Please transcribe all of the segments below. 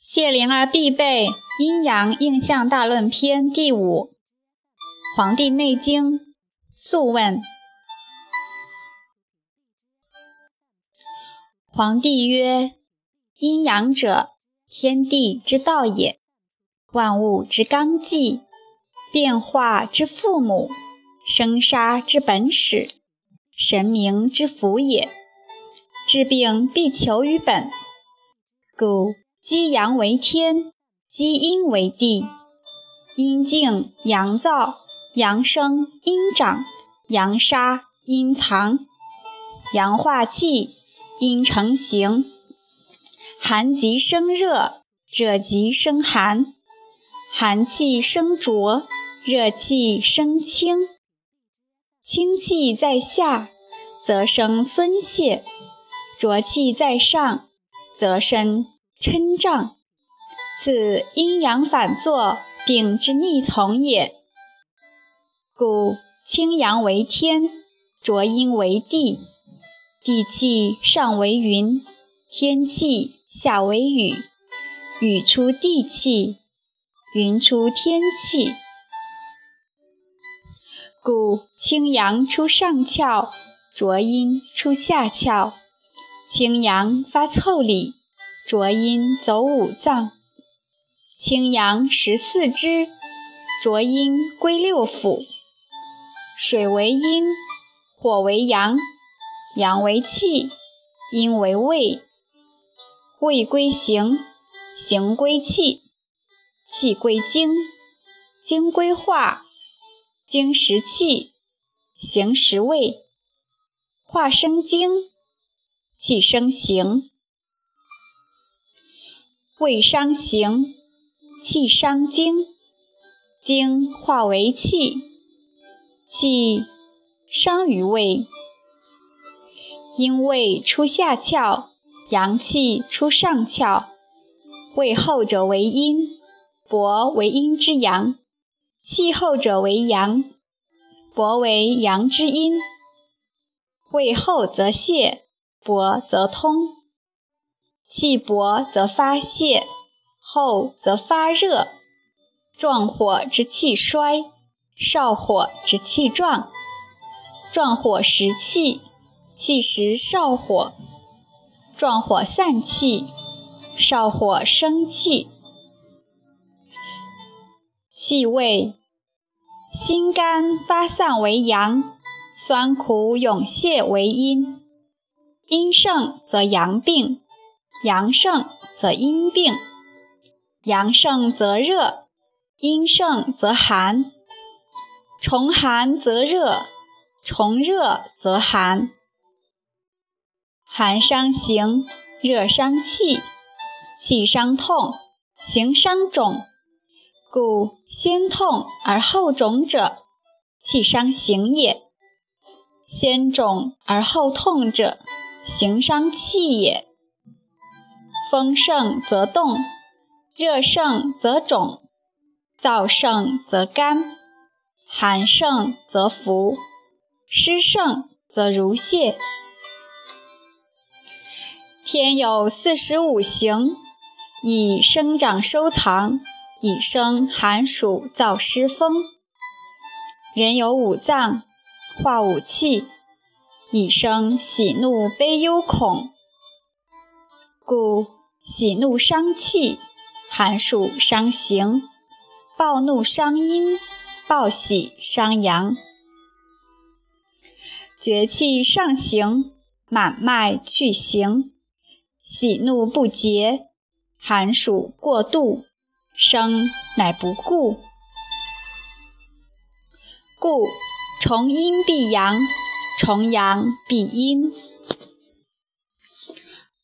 谢灵儿必备《阴阳应象大论篇》第五，《黄帝内经·素问》。黄帝曰：“阴阳者，天地之道也，万物之纲纪，变化之父母，生杀之本始，神明之府也。治病必求于本，故。”积阳为天，积阴为地。阴静阳躁，阳生阴长，阳杀阴藏。阳化气，阴成形。寒极生热，热极生寒。寒气生浊，热气生清。清气在下，则生孙泄；浊气在上，则生。嗔胀，此阴阳反作，病之逆从也。故清阳为天，浊阴为地，地气上为云，天气下为雨，雨出地气，云出天气。故清阳出上窍，浊阴出下窍，清阳发腠理。浊阴走五脏，清阳十四支，浊阴归六腑。水为阴，火为阳，阳为气，阴为胃。胃归形，形归气，气归精，精归化，精食气，形食胃，化生精，气生形。胃伤形，气伤精，精化为气，气伤于胃。因胃出下窍，阳气出上窍。胃后者为阴，薄为阴之阳；气后者为阳，薄为阳之阴。胃后则泄，薄则通。气薄则发泄，厚则发热。壮火之气衰，少火之气壮。壮火食气，气食少火。壮火散气，少火生气。气味，心肝发散为阳，酸苦涌泄为阴。阴盛则阳病。阳盛则阴病，阳盛则热，阴盛则寒。重寒则热，重热则寒。寒伤形，热伤气，气伤痛，形伤肿。故先痛而后肿者，气伤形也；先肿而后痛者，形伤气也。风盛则动，热盛则肿，燥盛则干，寒盛则浮，湿盛则如泻。天有四时五行，以生长收藏，以生寒暑燥湿风。人有五脏，化五气，以生喜怒悲忧恐。故。喜怒伤气，寒暑伤形；暴怒伤阴，暴喜伤阳。绝气上行，满脉去行；喜怒不节，寒暑过度，生乃不顾。故重阴必阳，重阳必阴。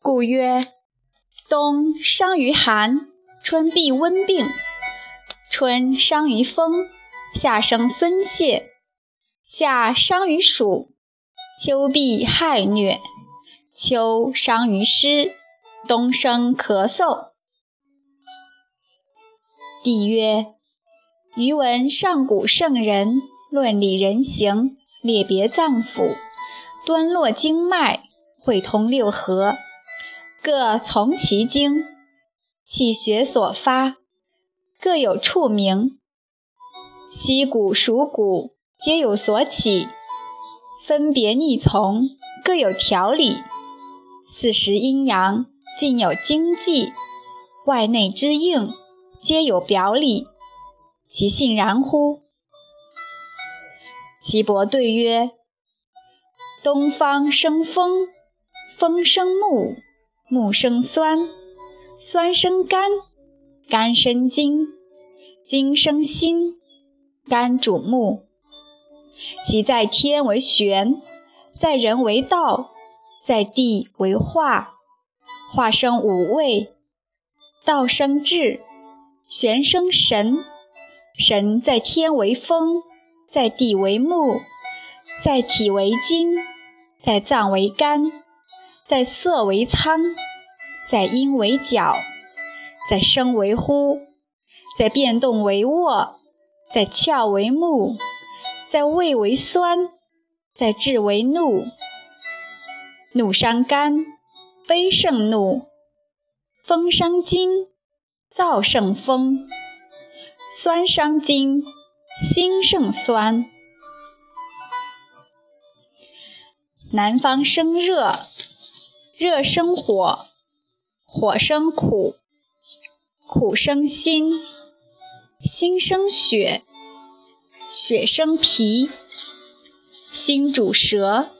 故曰。冬伤于寒，春必温病；春伤于风，夏生孙泄；夏伤于暑，秋必害疟；秋伤于湿，冬生咳嗽。帝曰：余闻上古圣人论理人形，列别脏腑，端络经脉，会通六合。各从其经，气血所发，各有处名。息谷属谷，皆有所起，分别逆从，各有条理。四时阴阳，尽有经纪，外内之应，皆有表里。其性然乎？岐伯对曰：东方生风，风生木，木生酸，酸生肝，肝生筋，筋生心。肝主目，其在天为玄，在人为道，在地为化。化生五味，道生智，玄生神。神在天为风，在地为木，在体为筋，在脏为肝，在色为苍，在阴为角，在声为呼，在变动为卧。在窍为目，在味为酸，在志为怒。怒伤肝，悲胜怒；风伤筋，燥胜风；酸伤筋，心胜酸。南方生热，热生火，火生苦，苦生心。心生血，血生脾，心主舌。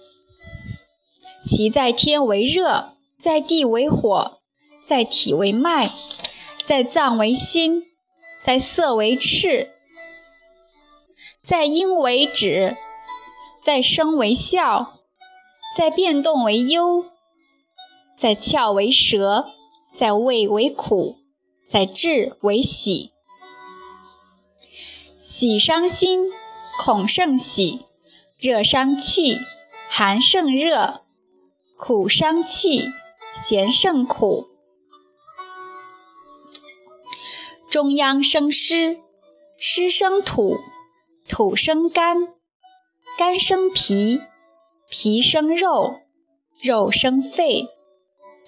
其在天为热，在地为火，在体为脉，在脏为心，在色为赤，在阴为止，在声为笑，在变动为忧，在窍为舌，在味为苦，在志为喜。喜伤心，恐胜喜；热伤气，寒胜热；苦伤气，咸胜苦。中央生湿，湿生土，土生肝，肝生脾，脾生肉，肉生肺，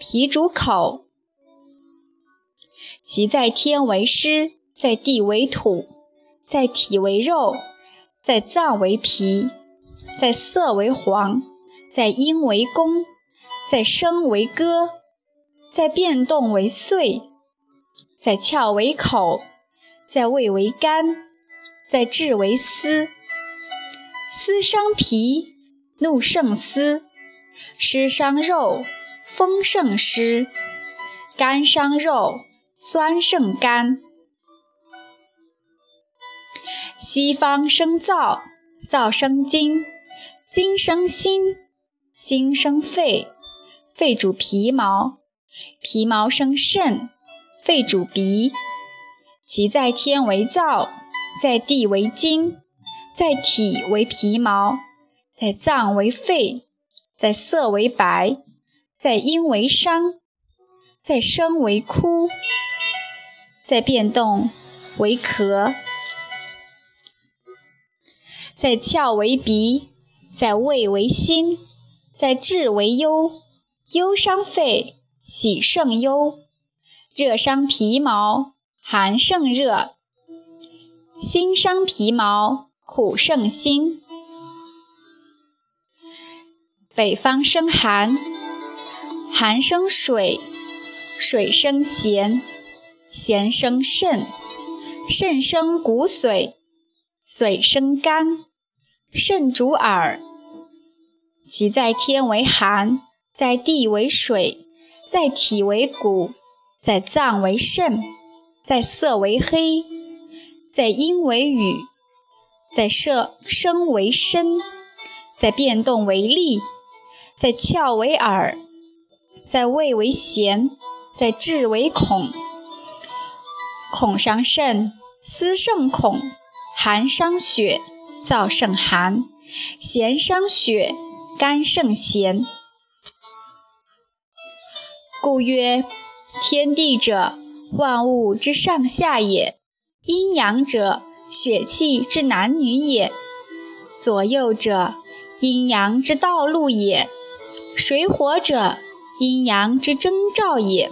脾主口。其在天为湿，在地为土。在体为肉，在脏为脾，在色为黄，在阴为宫，在声为歌，在变动为岁，在窍为口，在胃为肝，在志为思。思伤脾，怒胜思；湿伤肉，风胜湿；肝伤肉，酸胜肝。西方生燥，燥生筋，筋生心，心生肺，肺主皮毛，皮毛生肾，肺主鼻。其在天为燥，在地为筋，在体为皮毛，在脏为肺，在色为白，在阴为伤，在声为哭，在变动为咳。在窍为鼻，在胃为心，在志为忧。忧伤肺，喜胜忧；热伤皮毛，寒胜热；心伤皮毛，苦胜心。北方生寒，寒生水，水生咸，咸生肾，肾生骨髓，髓生肝。肾主耳，其在天为寒，在地为水，在体为骨，在脏为肾，在色为黑，在阴为雨，在色声为声，在变动为力，在窍为耳，在味为咸，在志为恐。恐伤肾，思胜恐；寒伤血。燥胜寒，咸伤血，肝胜咸。故曰：天地者，万物之上下也；阴阳者，血气之男女也；左右者，阴阳之道路也；水火者，阴阳之征兆也；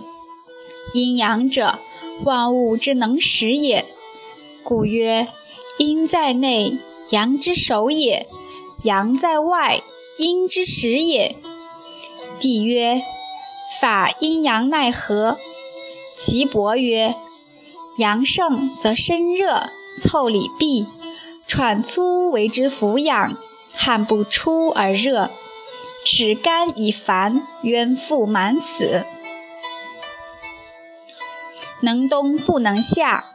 阴阳者，万物之能始也。故曰：阴在内，阳之首也；阳在外，阴之始也。帝曰：法阴阳奈何？岐伯曰：阳盛则身热，腠理闭，喘粗为之俯仰，汗不出而热，齿干以烦，渊腹满死。能冬不能夏，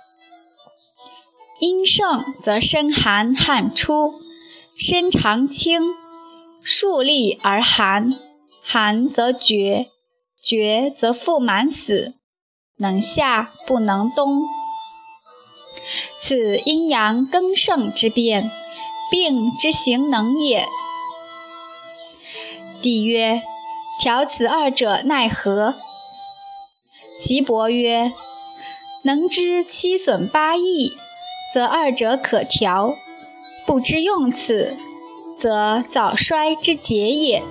阴盛则身寒，汗出，身长轻，竖立而寒，寒则厥，厥则腹满死。能夏不能冬，此阴阳更盛之变，病之行能也。帝曰：调此二者奈何？岐伯曰。能知七损八益，则二者可调；不知用此，则早衰之节也。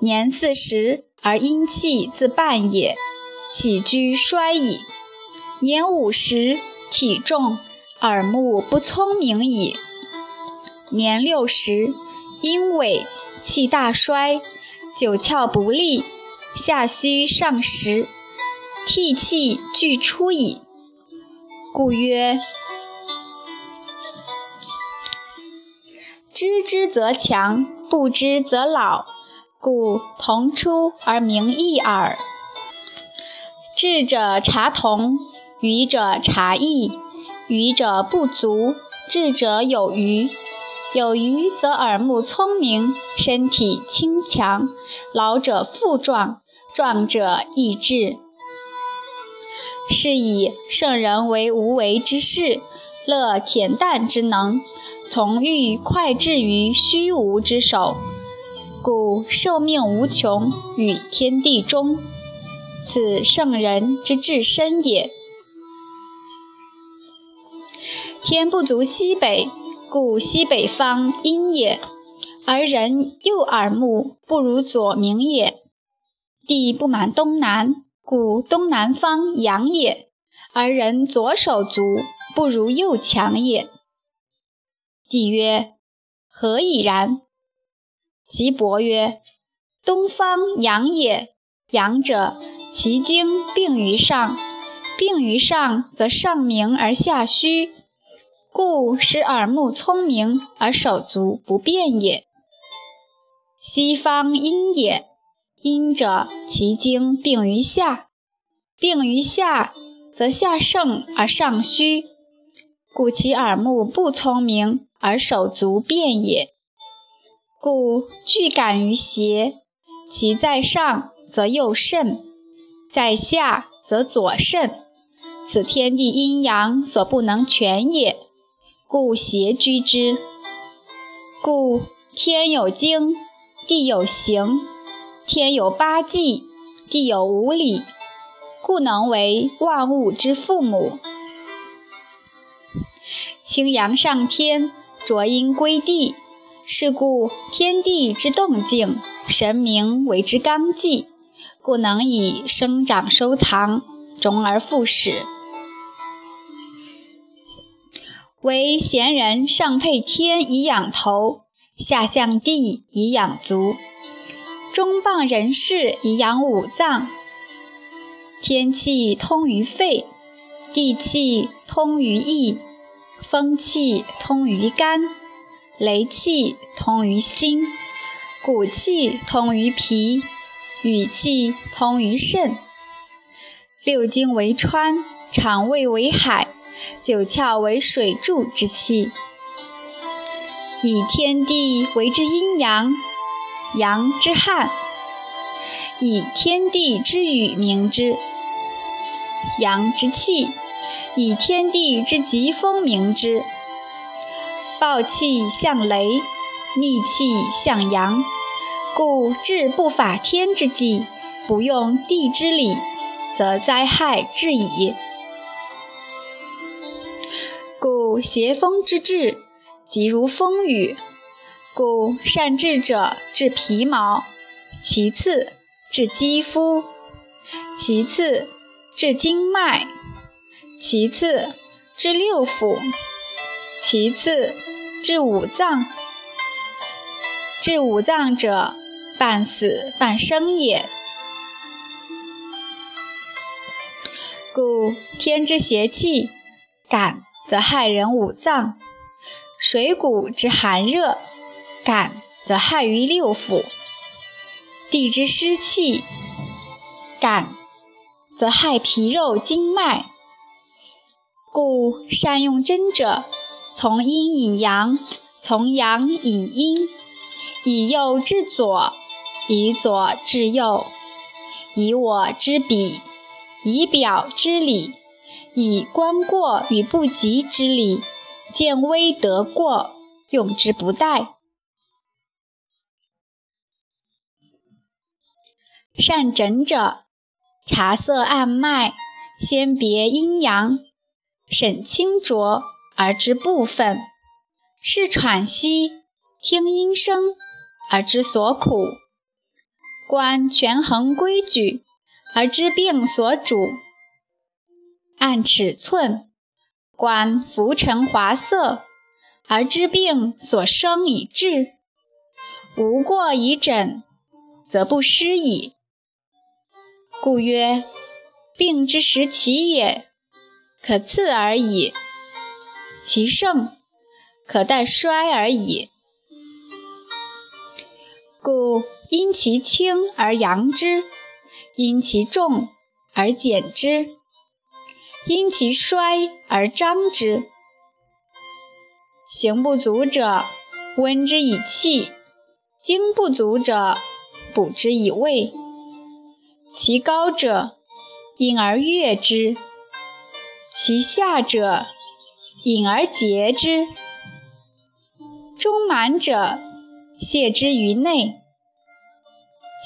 年四十而阴气自半也，起居衰矣；年五十，体重耳目不聪明矣；年六十，阴痿，气大衰，九窍不利，下虚上实。涕气俱出矣，故曰：知之则强，不知则老。故同出而名异耳。智者察同，愚者察异。愚者不足，智者有余。有余则耳目聪明，身体轻强。老者复壮，壮者益智。是以圣人为无为之事，乐恬淡之能，从欲快至于虚无之手，故寿命无穷，与天地中。此圣人之至深也。天不足西北，故西北方阴也；而人右耳目不如左明也。地不满东南。故东南方阳也，而人左手足不如右强也。帝曰：何以然？其伯曰：东方阳也，阳者其精病于上，病于上则上明而下虚，故使耳目聪明而手足不便也。西方阴也。阴者，其精病于下，病于下，则下盛而上虚，故其耳目不聪明而手足便也。故具感于邪，其在上则右肾，在下则左肾，此天地阴阳所不能全也，故邪居之。故天有经，地有形。天有八纪，地有五理，故能为万物之父母。清阳上天，浊阴归地，是故天地之动静，神明为之纲纪，故能以生长收藏，终而复始。唯贤人上配天以养头，下向地以养足。中傍人士以养五脏，天气通于肺，地气通于意，风气通于肝，雷气通于心，骨气通于脾，雨气通于肾。六经为川，肠胃为海，九窍为水柱之气，以天地为之阴阳。阳之汉，以天地之宇名之；阳之气，以天地之疾风名之。暴气向雷，逆气向阳，故治不法天之际，不用地之理，则灾害至矣。故邪风之至，即如风雨。故善治者治皮毛，其次治肌肤，其次治经脉，其次治六腑，其次治五脏。治五脏者，半死半生也。故天之邪气，感则害人五脏；水谷之寒热，感则害于六腑；地之湿气，感则害皮肉经脉。故善用针者，从阴引阳，从阳引阴。以右治左，以左治右，以我之彼，以表之里，以观过与不及之理，见微得过，用之不殆。善诊者，察色按脉，先别阴阳，审清浊而知部分，视喘息，听音声。而知所苦，观权衡规矩，而知病所主；按尺寸，观浮沉华色，而知病所生以治。无过以诊，则不失矣。故曰：病之时起也，可次而已；其盛，可待衰而已。故因其轻而扬之，因其重而减之，因其衰而张之。行不足者，温之以气；精不足者，补之以味。其高者，因而悦之；其下者，饮而竭之。中满者。泄之于内，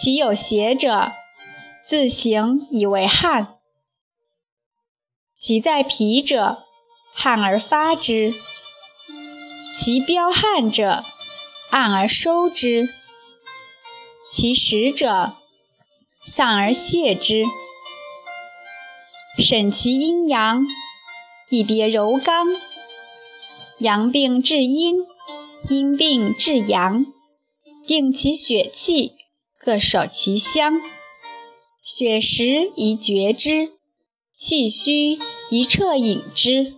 其有邪者，自行以为汗；其在皮者，汗而发之；其标汗者，按而收之；其实者，散而泄之。审其阴阳，以别柔刚。阳病治阴，阴病治阳。定其血气，各守其乡。血实宜绝之，气虚宜彻饮之。